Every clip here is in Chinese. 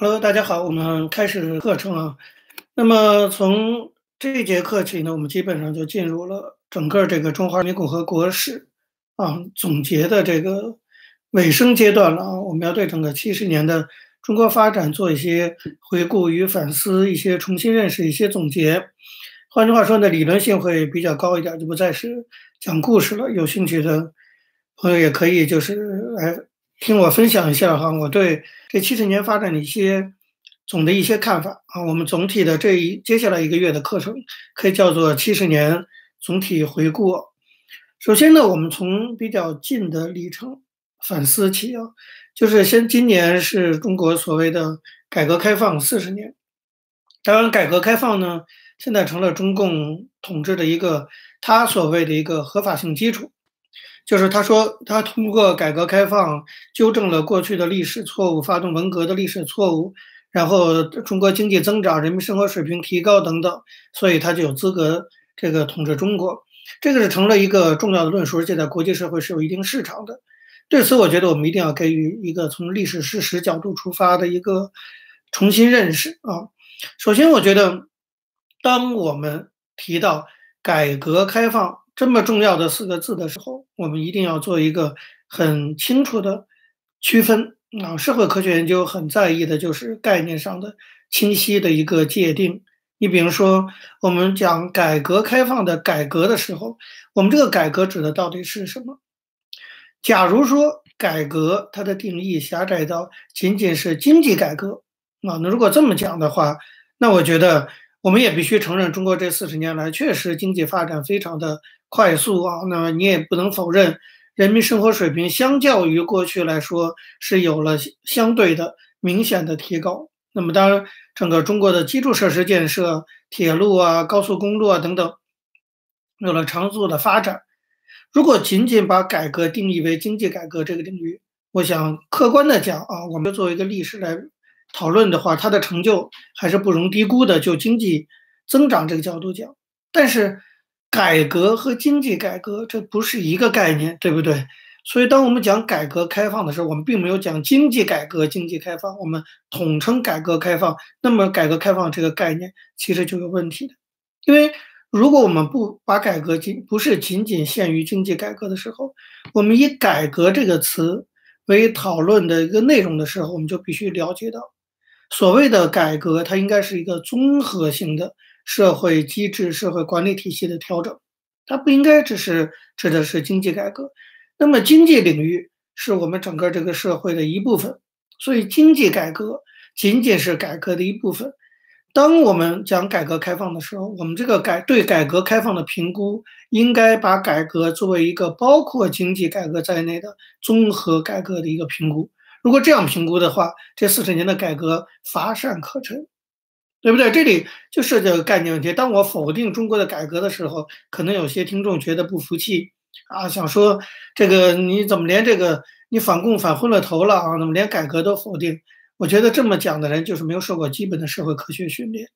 Hello，大家好，我们开始课程啊。那么从这一节课起呢，我们基本上就进入了整个这个中华人民共和国史啊总结的这个尾声阶段了啊。我们要对整个七十年的中国发展做一些回顾与反思，一些重新认识，一些总结。换句话说呢，理论性会比较高一点，就不再是讲故事了。有兴趣的朋友也可以就是来。听我分享一下哈，我对这七十年发展的一些总的一些看法啊。我们总体的这一接下来一个月的课程可以叫做七十年总体回顾。首先呢，我们从比较近的历程反思起啊，就是先今年是中国所谓的改革开放四十年。当然，改革开放呢，现在成了中共统治的一个他所谓的一个合法性基础。就是他说，他通过改革开放纠正了过去的历史错误，发动文革的历史错误，然后中国经济增长，人民生活水平提高等等，所以他就有资格这个统治中国。这个是成了一个重要的论述，而且在国际社会是有一定市场的。对此，我觉得我们一定要给予一个从历史事实角度出发的一个重新认识啊。首先，我觉得当我们提到改革开放，这么重要的四个字的时候，我们一定要做一个很清楚的区分啊。社会科学研究很在意的就是概念上的清晰的一个界定。你比如说，我们讲改革开放的改革的时候，我们这个改革指的到底是什么？假如说改革它的定义狭窄到仅仅是经济改革啊，那如果这么讲的话，那我觉得我们也必须承认，中国这四十年来确实经济发展非常的。快速啊，那么你也不能否认，人民生活水平相较于过去来说是有了相对的明显的提高。那么当然，整个中国的基础设施建设，铁路啊、高速公路啊等等，有了长足的发展。如果仅仅把改革定义为经济改革这个领域，我想客观的讲啊，我们作为一个历史来讨论的话，它的成就还是不容低估的。就经济增长这个角度讲，但是。改革和经济改革这不是一个概念，对不对？所以当我们讲改革开放的时候，我们并没有讲经济改革、经济开放，我们统称改革开放。那么改革开放这个概念其实就有问题的，因为如果我们不把改革仅不是仅仅限于经济改革的时候，我们以改革这个词为讨论的一个内容的时候，我们就必须了解到，所谓的改革它应该是一个综合性的。社会机制、社会管理体系的调整，它不应该只是指的是经济改革。那么，经济领域是我们整个这个社会的一部分，所以经济改革仅仅是改革的一部分。当我们讲改革开放的时候，我们这个改对改革开放的评估，应该把改革作为一个包括经济改革在内的综合改革的一个评估。如果这样评估的话，这四十年的改革乏善可陈。对不对？这里就涉及到概念问题。当我否定中国的改革的时候，可能有些听众觉得不服气啊，想说这个你怎么连这个你反共反昏了头了啊？怎么连改革都否定？我觉得这么讲的人就是没有受过基本的社会科学训练，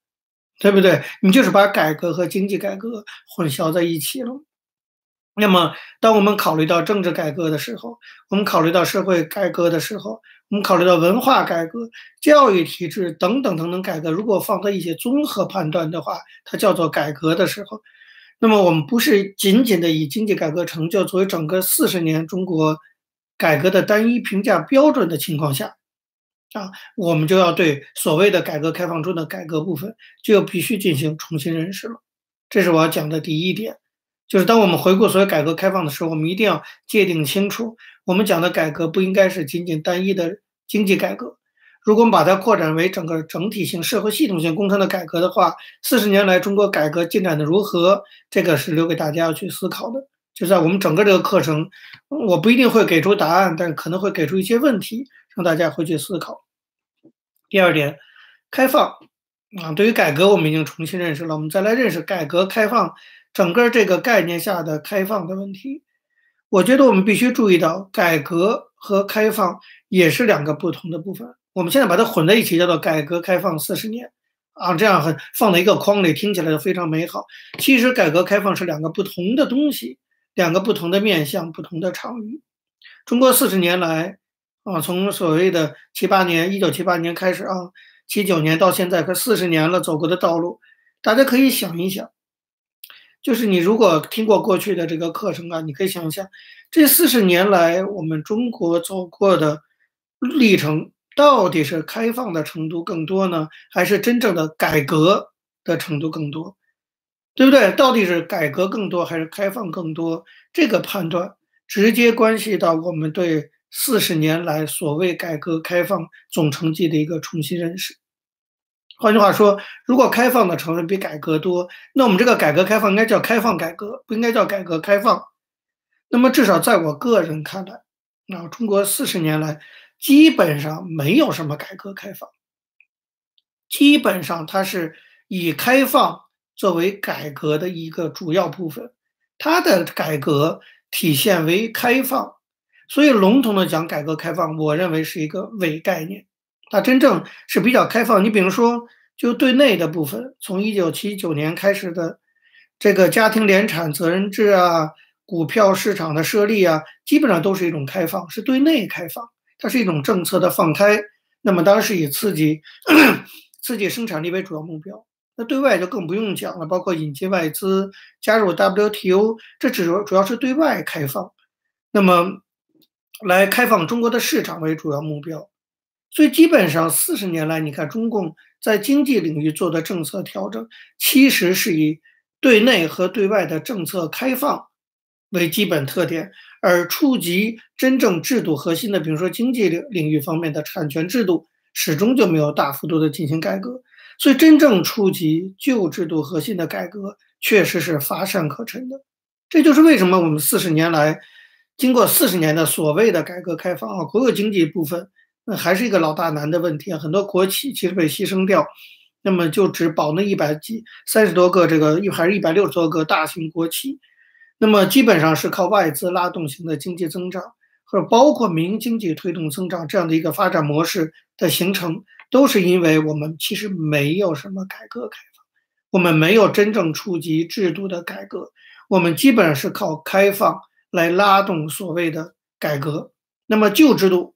对不对？你就是把改革和经济改革混淆在一起了。那么，当我们考虑到政治改革的时候，我们考虑到社会改革的时候，我们考虑到文化改革、教育体制等等等等改革，如果放在一些综合判断的话，它叫做改革的时候，那么我们不是仅仅的以经济改革成就作为整个四十年中国改革的单一评价标准的情况下，啊，我们就要对所谓的改革开放中的改革部分就必须进行重新认识了。这是我要讲的第一点。就是当我们回顾所有改革开放的时候，我们一定要界定清楚，我们讲的改革不应该是仅仅单一的经济改革。如果我们把它扩展为整个整体性、社会系统性工程的改革的话，四十年来中国改革进展的如何，这个是留给大家要去思考的。就在我们整个这个课程，我不一定会给出答案，但可能会给出一些问题，让大家回去思考。第二点，开放啊，对于改革我们已经重新认识了，我们再来认识改革开放。整个这个概念下的开放的问题，我觉得我们必须注意到，改革和开放也是两个不同的部分。我们现在把它混在一起，叫做改革开放四十年，啊，这样很放在一个框里，听起来就非常美好。其实，改革开放是两个不同的东西，两个不同的面向，不同的场域。中国四十年来，啊，从所谓的七八年，一九七八年开始啊，七九年到现在，快四十年了，走过的道路，大家可以想一想，就是你如果听过过去的这个课程啊，你可以想想，这四十年来我们中国走过的历程，到底是开放的程度更多呢，还是真正的改革的程度更多？对不对？到底是改革更多还是开放更多？这个判断直接关系到我们对四十年来所谓改革开放总成绩的一个重新认识。换句话说，如果开放的成分比改革多，那我们这个改革开放应该叫开放改革，不应该叫改革开放。那么至少在我个人看来，啊，中国四十年来基本上没有什么改革开放，基本上它是以开放。作为改革的一个主要部分，它的改革体现为开放，所以笼统的讲改革开放，我认为是一个伪概念。它真正是比较开放。你比如说，就对内的部分，从一九七九年开始的这个家庭联产责任制啊，股票市场的设立啊，基本上都是一种开放，是对内开放，它是一种政策的放开。那么当时以刺激 刺激生产力为主要目标。那对外就更不用讲了，包括引进外资、加入 WTO，这主主要是对外开放，那么来开放中国的市场为主要目标。所以基本上四十年来，你看中共在经济领域做的政策调整，其实是以对内和对外的政策开放为基本特点，而触及真正制度核心的，比如说经济领领域方面的产权制度，始终就没有大幅度的进行改革。所以，真正触及旧制度核心的改革，确实是乏善可陈的。这就是为什么我们四十年来，经过四十年的所谓的改革开放啊，国有经济部分那还是一个老大难的问题啊。很多国企其实被牺牲掉，那么就只保那一百几三十多个这个一还是一百六十多个大型国企，那么基本上是靠外资拉动型的经济增长，或者包括民营经济推动增长这样的一个发展模式的形成。都是因为我们其实没有什么改革开放，我们没有真正触及制度的改革，我们基本上是靠开放来拉动所谓的改革。那么旧制度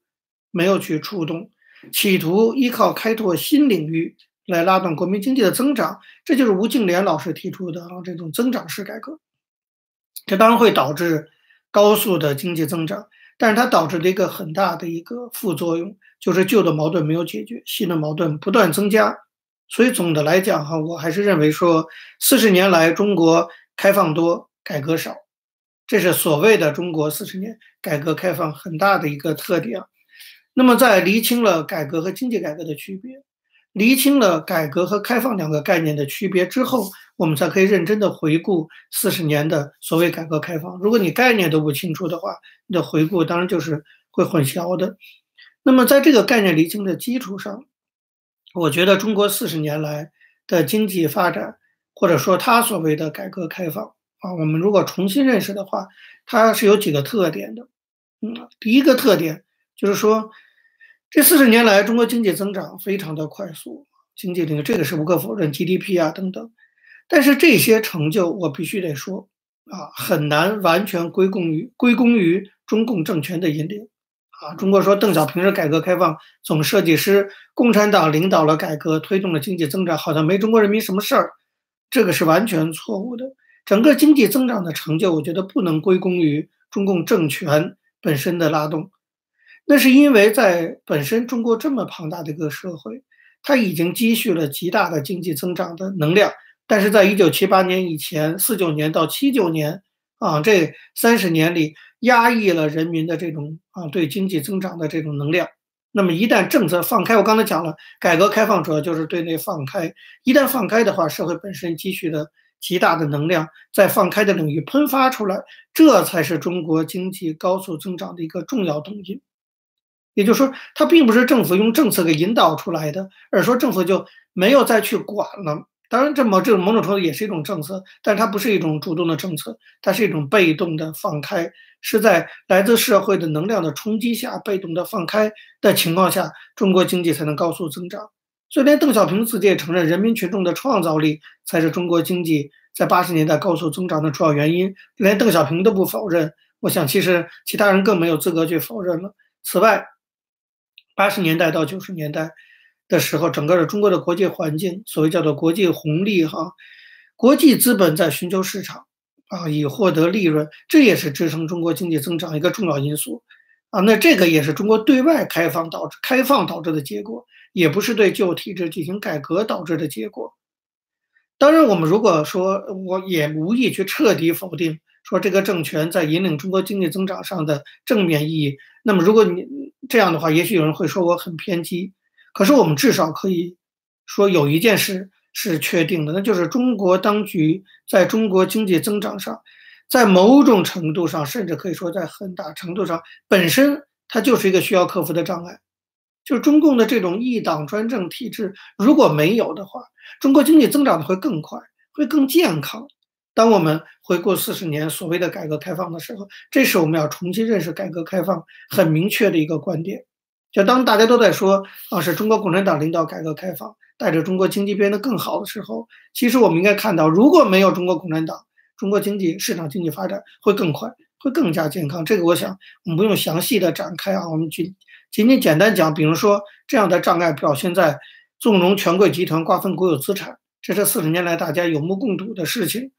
没有去触动，企图依靠开拓新领域来拉动国民经济的增长，这就是吴敬琏老师提出的啊这种增长式改革。这当然会导致高速的经济增长。但是它导致的一个很大的一个副作用，就是旧的矛盾没有解决，新的矛盾不断增加。所以总的来讲哈，我还是认为说，四十年来中国开放多，改革少，这是所谓的中国四十年改革开放很大的一个特点。那么在厘清了改革和经济改革的区别。厘清了改革和开放两个概念的区别之后，我们才可以认真的回顾四十年的所谓改革开放。如果你概念都不清楚的话，你的回顾当然就是会混淆的。那么在这个概念厘清的基础上，我觉得中国四十年来的经济发展，或者说它所谓的改革开放啊，我们如果重新认识的话，它是有几个特点的。嗯，第一个特点就是说。这四十年来，中国经济增长非常的快速，经济领域这个是无可否认，GDP 啊等等。但是这些成就，我必须得说啊，很难完全归功于归功于中共政权的引领啊。中国说邓小平是改革开放总设计师，共产党领导了改革，推动了经济增长，好像没中国人民什么事儿，这个是完全错误的。整个经济增长的成就，我觉得不能归功于中共政权本身的拉动。那是因为在本身中国这么庞大的一个社会，它已经积蓄了极大的经济增长的能量，但是在一九七八年以前，四九年到七九年啊这三十年里，压抑了人民的这种啊对经济增长的这种能量。那么一旦政策放开，我刚才讲了，改革开放主要就是对内放开。一旦放开的话，社会本身积蓄的极大的能量在放开的领域喷发出来，这才是中国经济高速增长的一个重要动因。也就是说，它并不是政府用政策给引导出来的，而说政府就没有再去管了。当然，这么这种某种程度也是一种政策，但是它不是一种主动的政策，它是一种被动的放开，是在来自社会的能量的冲击下被动的放开的情况下，中国经济才能高速增长。所以，连邓小平自己也承认，人民群众的创造力才是中国经济在八十年代高速增长的主要原因。连邓小平都不否认，我想其实其他人更没有资格去否认了。此外，八十年代到九十年代的时候，整个的中国的国际环境，所谓叫做国际红利哈，国际资本在寻求市场啊，以获得利润，这也是支撑中国经济增长一个重要因素啊。那这个也是中国对外开放导致开放导致的结果，也不是对旧体制进行改革导致的结果。当然，我们如果说我也无意去彻底否定说这个政权在引领中国经济增长上的正面意义，那么如果你这样的话，也许有人会说我很偏激。可是我们至少可以说有一件事是确定的，那就是中国当局在中国经济增长上，在某种程度上，甚至可以说在很大程度上，本身它就是一个需要克服的障碍。就是中共的这种一党专政体制，如果没有的话，中国经济增长的会更快，会更健康。当我们回顾四十年所谓的改革开放的时候，这是我们要重新认识改革开放很明确的一个观点。就当大家都在说啊，是中国共产党领导改革开放，带着中国经济变得更好的时候，其实我们应该看到，如果没有中国共产党，中国经济市场经济发展会更快，会更加健康。这个我想我们不用详细的展开啊，我们仅。仅仅简单讲，比如说这样的障碍表现在纵容权贵集团瓜分国有资产，这是四十年来大家有目共睹的事情。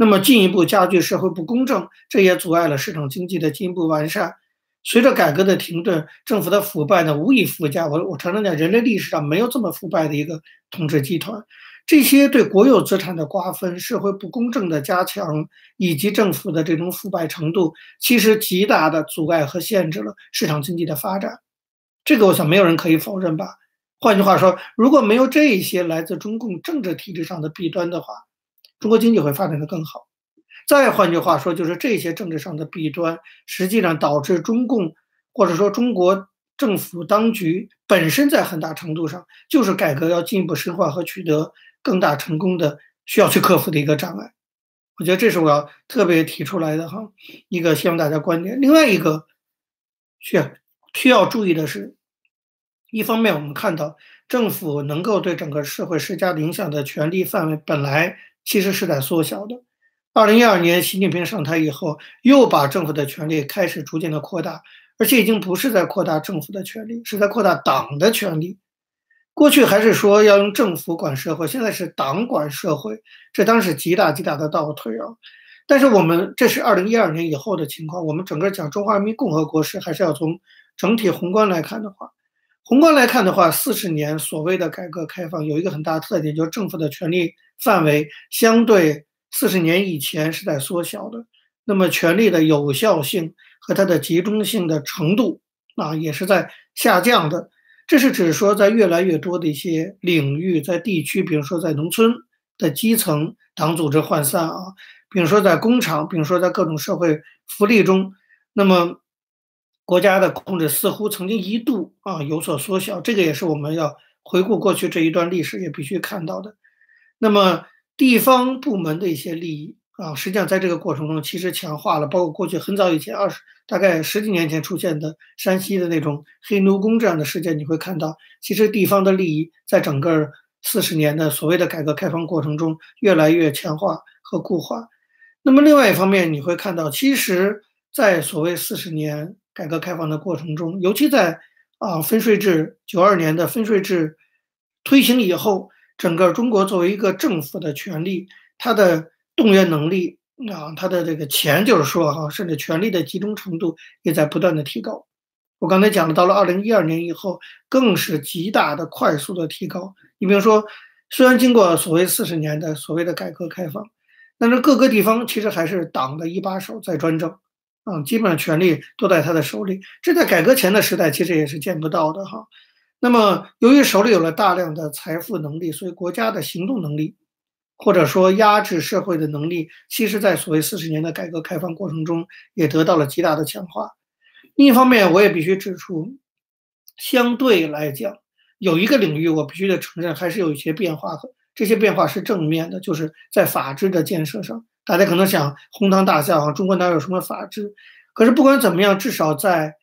那么进一步加剧社会不公正，这也阻碍了市场经济的进一步完善。随着改革的停顿，政府的腐败呢无以复加。我我常常讲，人类历史上没有这么腐败的一个统治集团。这些对国有资产的瓜分、社会不公正的加强，以及政府的这种腐败程度，其实极大的阻碍和限制了市场经济的发展。这个我想没有人可以否认吧。换句话说，如果没有这一些来自中共政治体制上的弊端的话，中国经济会发展的更好。再换句话说，就是这些政治上的弊端，实际上导致中共或者说中国政府当局本身在很大程度上就是改革要进一步深化和取得更大成功的需要去克服的一个障碍。我觉得这是我要特别提出来的哈一个希望大家观点。另外一个需要。需要注意的是，一方面我们看到政府能够对整个社会施加影响的权力范围本来其实是在缩小的。二零一二年习近平上台以后，又把政府的权力开始逐渐的扩大，而且已经不是在扩大政府的权力，是在扩大党的权力。过去还是说要用政府管社会，现在是党管社会，这当然是极大极大的倒退啊。但是我们这是二零一二年以后的情况，我们整个讲中华人民共和国时，还是要从。整体宏观来看的话，宏观来看的话，四十年所谓的改革开放有一个很大的特点，就是政府的权力范围相对四十年以前是在缩小的。那么权力的有效性和它的集中性的程度啊，也是在下降的。这是指说，在越来越多的一些领域，在地区，比如说在农村的基层党组织涣散啊，比如说在工厂，比如说在各种社会福利中，那么。国家的控制似乎曾经一度啊有所缩小，这个也是我们要回顾过去这一段历史也必须看到的。那么地方部门的一些利益啊，实际上在这个过程中其实强化了，包括过去很早以前二十大概十几年前出现的山西的那种黑奴工这样的事件，你会看到，其实地方的利益在整个四十年的所谓的改革开放过程中越来越强化和固化。那么另外一方面，你会看到，其实，在所谓四十年。改革开放的过程中，尤其在啊分税制九二年的分税制推行以后，整个中国作为一个政府的权力，它的动员能力啊，它的这个钱就是说哈，甚至权力的集中程度也在不断的提高。我刚才讲了，到了二零一二年以后，更是极大的快速的提高。你比如说，虽然经过所谓四十年的所谓的改革开放，但是各个地方其实还是党的一把手在专政。啊，基本上权力都在他的手里，这在改革前的时代其实也是见不到的哈。那么，由于手里有了大量的财富能力，所以国家的行动能力，或者说压制社会的能力，其实在所谓四十年的改革开放过程中也得到了极大的强化。另一方面，我也必须指出，相对来讲，有一个领域我必须得承认还是有一些变化的这些变化是正面的，就是在法治的建设上。大家可能想哄堂大笑啊，中国哪有什么法治？可是不管怎么样，至少在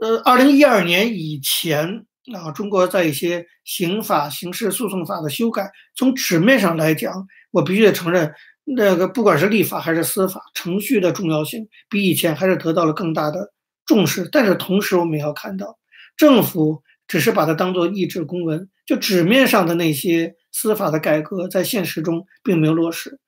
呃二零一二年以前啊，中国在一些刑法、刑事诉讼法的修改，从纸面上来讲，我必须得承认，那个不管是立法还是司法程序的重要性，比以前还是得到了更大的重视。但是同时，我们也要看到，政府只是把它当做一纸公文，就纸面上的那些司法的改革，在现实中并没有落实。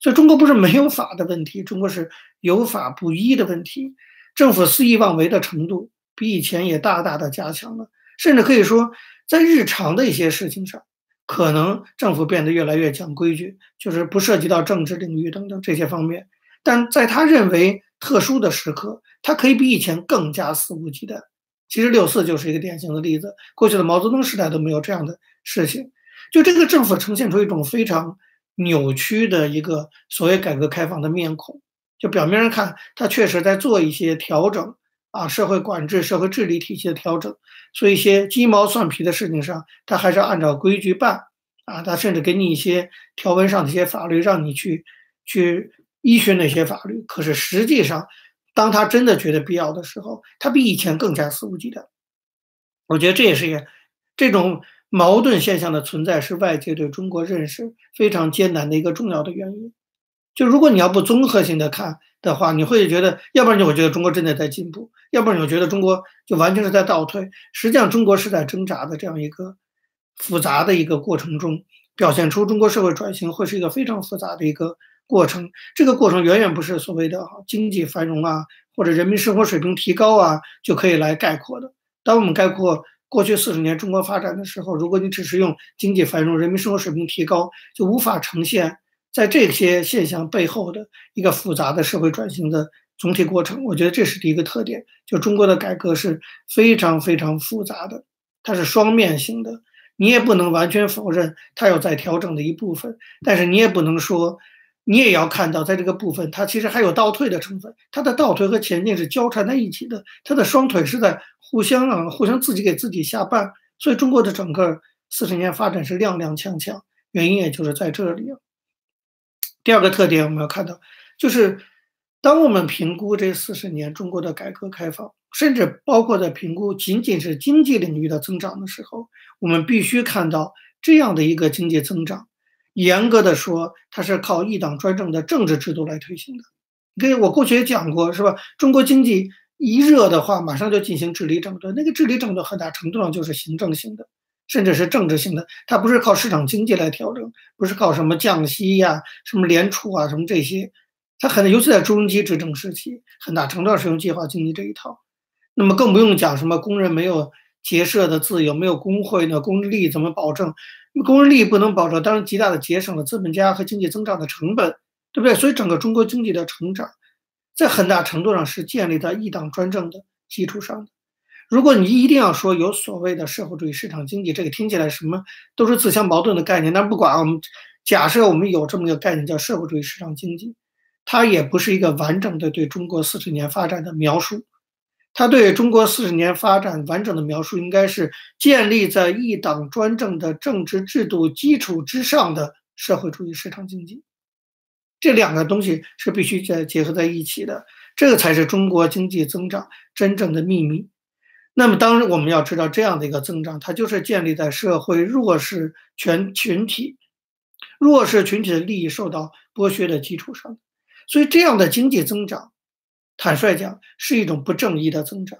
所以，中国不是没有法的问题，中国是有法不依的问题。政府肆意妄为的程度比以前也大大的加强了，甚至可以说，在日常的一些事情上，可能政府变得越来越讲规矩，就是不涉及到政治领域等等这些方面。但在他认为特殊的时刻，他可以比以前更加肆无忌惮。其实六四就是一个典型的例子，过去的毛泽东时代都没有这样的事情。就这个政府呈现出一种非常。扭曲的一个所谓改革开放的面孔，就表面上看，他确实在做一些调整啊，社会管制、社会治理体系的调整，所以一些鸡毛蒜皮的事情上，他还是按照规矩办啊，他甚至给你一些条文上的一些法律，让你去去依循那些法律。可是实际上，当他真的觉得必要的时候，他比以前更加肆无忌惮。我觉得这也是一个这种。矛盾现象的存在是外界对中国认识非常艰难的一个重要的原因。就如果你要不综合性的看的话，你会觉得，要不然你会觉得中国真的在进步，要不然你会觉得中国就完全是在倒退。实际上，中国是在挣扎的这样一个复杂的一个过程中，表现出中国社会转型会是一个非常复杂的一个过程。这个过程远远不是所谓的经济繁荣啊，或者人民生活水平提高啊就可以来概括的。当我们概括。过去四十年中国发展的时候，如果你只是用经济繁荣、人民生活水平提高，就无法呈现在这些现象背后的一个复杂的社会转型的总体过程。我觉得这是第一个特点，就中国的改革是非常非常复杂的，它是双面性的。你也不能完全否认它有在调整的一部分，但是你也不能说，你也要看到在这个部分它其实还有倒退的成分，它的倒退和前进是交缠在一起的，它的双腿是在。互相啊，互相自己给自己下绊，所以中国的整个四十年发展是踉踉跄跄，原因也就是在这里。第二个特点我们要看到，就是当我们评估这四十年中国的改革开放，甚至包括在评估仅仅是经济领域的增长的时候，我们必须看到这样的一个经济增长，严格的说，它是靠一党专政的政治制度来推行的。给我过去也讲过，是吧？中国经济。一热的话，马上就进行治理整顿。那个治理整顿很大程度上就是行政性的，甚至是政治性的。它不是靠市场经济来调整，不是靠什么降息呀、什么联储啊、什么这些。它很，尤其在朱镕基执政时期，很大程度上是用计划经济这一套。那么更不用讲什么工人没有结社的自由，没有工会呢，工人利益怎么保证？工人利益不能保证，当然极大的节省了资本家和经济增长的成本，对不对？所以整个中国经济的成长。在很大程度上是建立在一党专政的基础上的。如果你一定要说有所谓的社会主义市场经济，这个听起来什么都是自相矛盾的概念。但不管我们假设我们有这么一个概念叫社会主义市场经济，它也不是一个完整的对中国四十年发展的描述。它对中国四十年发展完整的描述，应该是建立在一党专政的政治制度基础之上的社会主义市场经济。这两个东西是必须在结合在一起的，这个才是中国经济增长真正的秘密。那么，当然我们要知道，这样的一个增长，它就是建立在社会弱势全群体、弱势群体的利益受到剥削的基础上。所以，这样的经济增长，坦率讲，是一种不正义的增长，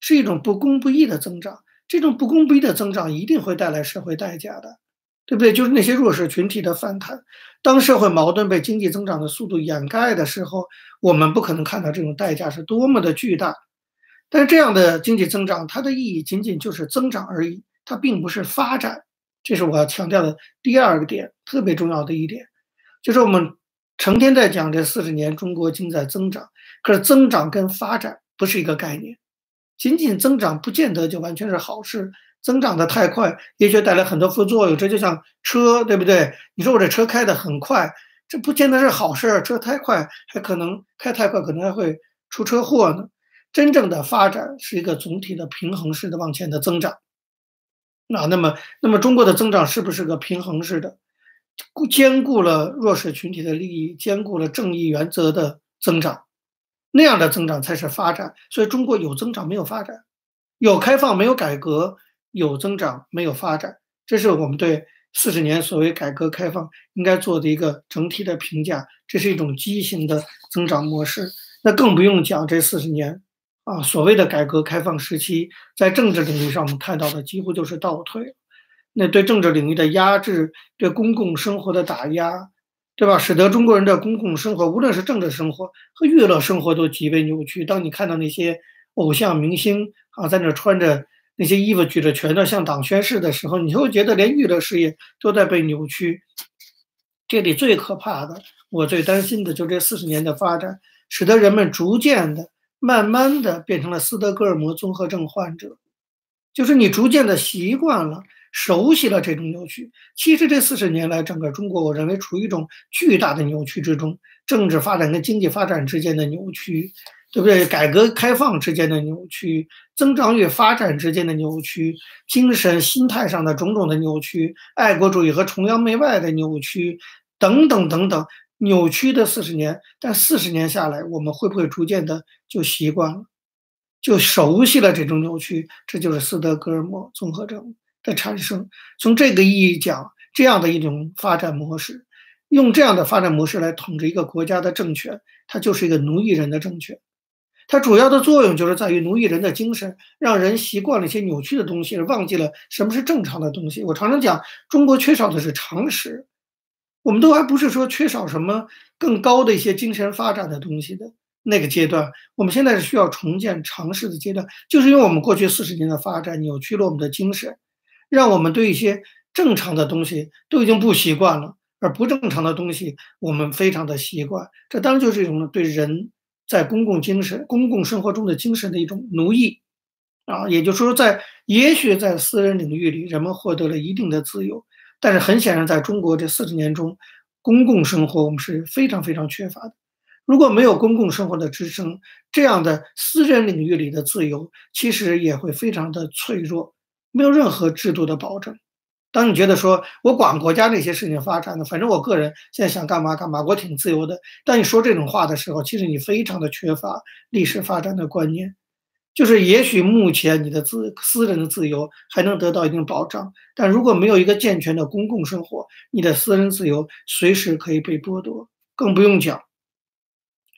是一种不公不义的增长。这种不公不义的增长一定会带来社会代价的。对不对？就是那些弱势群体的反弹。当社会矛盾被经济增长的速度掩盖的时候，我们不可能看到这种代价是多么的巨大。但是这样的经济增长，它的意义仅仅就是增长而已，它并不是发展。这是我要强调的第二个点，特别重要的一点，就是我们成天在讲这四十年中国经济在增长，可是增长跟发展不是一个概念。仅仅增长不见得就完全是好事。增长的太快，也许带来很多副作用。这就像车，对不对？你说我这车开得很快，这不见得是好事。车太快，还可能开太快，可能还会出车祸呢。真正的发展是一个总体的平衡式的往前的增长。那那么，那么中国的增长是不是个平衡式的，兼顾了弱势群体的利益，兼顾了正义原则的增长？那样的增长才是发展。所以，中国有增长没有发展，有开放没有改革。有增长没有发展，这是我们对四十年所谓改革开放应该做的一个整体的评价。这是一种畸形的增长模式。那更不用讲这四十年啊，所谓的改革开放时期，在政治领域上我们看到的几乎就是倒退，那对政治领域的压制，对公共生活的打压，对吧？使得中国人的公共生活，无论是政治生活和娱乐生活，都极为扭曲。当你看到那些偶像明星啊，在那穿着那些衣服，举着拳头向党宣誓的时候，你会觉得连娱乐事业都在被扭曲。这里最可怕的，我最担心的，就这四十年的发展，使得人们逐渐的。慢慢的变成了斯德哥尔摩综合症患者，就是你逐渐的习惯了、熟悉了这种扭曲。其实这四十年来，整个中国，我认为处于一种巨大的扭曲之中：政治发展跟经济发展之间的扭曲，对不对？改革开放之间的扭曲，增长与发展之间的扭曲，精神心态上的种种的扭曲，爱国主义和崇洋媚外的扭曲，等等等等。扭曲的四十年，但四十年下来，我们会不会逐渐的就习惯了，就熟悉了这种扭曲？这就是斯德哥尔摩综合症的产生。从这个意义讲，这样的一种发展模式，用这样的发展模式来统治一个国家的政权，它就是一个奴役人的政权。它主要的作用就是在于奴役人的精神，让人习惯了一些扭曲的东西，而忘记了什么是正常的东西。我常常讲，中国缺少的是常识。我们都还不是说缺少什么更高的一些精神发展的东西的那个阶段，我们现在是需要重建尝试的阶段，就是因为我们过去四十年的发展扭曲了我们的精神，让我们对一些正常的东西都已经不习惯了，而不正常的东西我们非常的习惯。这当然就是一种对人在公共精神、公共生活中的精神的一种奴役啊，也就是说，在也许在私人领域里，人们获得了一定的自由。但是很显然，在中国这四十年中，公共生活我们是非常非常缺乏的。如果没有公共生活的支撑，这样的私人领域里的自由其实也会非常的脆弱，没有任何制度的保证。当你觉得说我管国家那些事情发展的，反正我个人现在想干嘛干嘛，我挺自由的。当你说这种话的时候，其实你非常的缺乏历史发展的观念。就是也许目前你的自私人的自由还能得到一定保障，但如果没有一个健全的公共生活，你的私人自由随时可以被剥夺。更不用讲，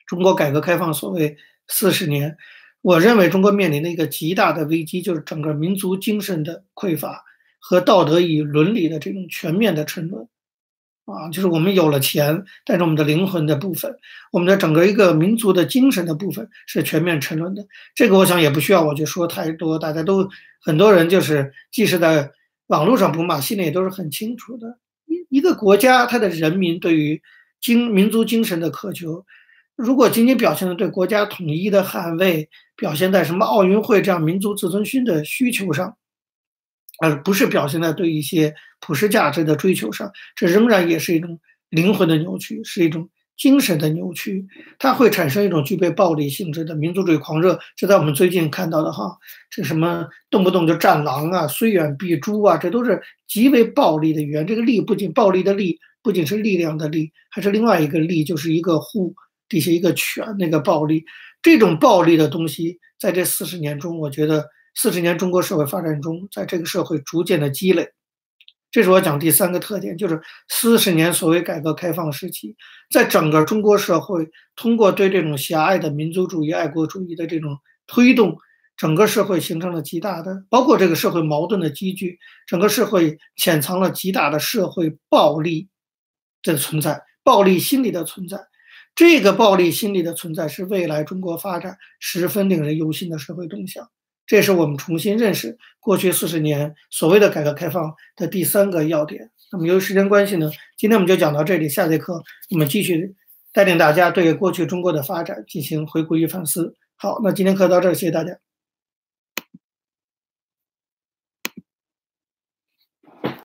中国改革开放所谓四十年，我认为中国面临的一个极大的危机，就是整个民族精神的匮乏和道德与伦理的这种全面的沉沦。啊，就是我们有了钱，但是我们的灵魂的部分，我们的整个一个民族的精神的部分是全面沉沦的。这个我想也不需要我去说太多，大家都很多人就是即使在网络上不骂，心里也都是很清楚的。一一个国家，它的人民对于精民族精神的渴求，如果仅仅表现在对国家统一的捍卫，表现在什么奥运会这样民族自尊心的需求上。而不是表现在对一些普世价值的追求上，这仍然也是一种灵魂的扭曲，是一种精神的扭曲。它会产生一种具备暴力性质的民族主义狂热，这在我们最近看到的哈，这什么动不动就战狼啊、虽远必诛啊，这都是极为暴力的语言。这个力不仅暴力的力，不仅是力量的力，还是另外一个力，就是一个户底下一个犬那个暴力。这种暴力的东西，在这四十年中，我觉得。四十年中国社会发展中，在这个社会逐渐的积累，这是我讲第三个特点，就是四十年所谓改革开放时期，在整个中国社会，通过对这种狭隘的民族主义、爱国主义的这种推动，整个社会形成了极大的，包括这个社会矛盾的积聚，整个社会潜藏了极大的社会暴力的存在，暴力心理的存在，这个暴力心理的存在是未来中国发展十分令人忧心的社会动向。这也是我们重新认识过去四十年所谓的改革开放的第三个要点。那么由于时间关系呢，今天我们就讲到这里。下节课我们继续带领大家对过去中国的发展进行回顾与反思。好，那今天课到这儿，谢谢大家。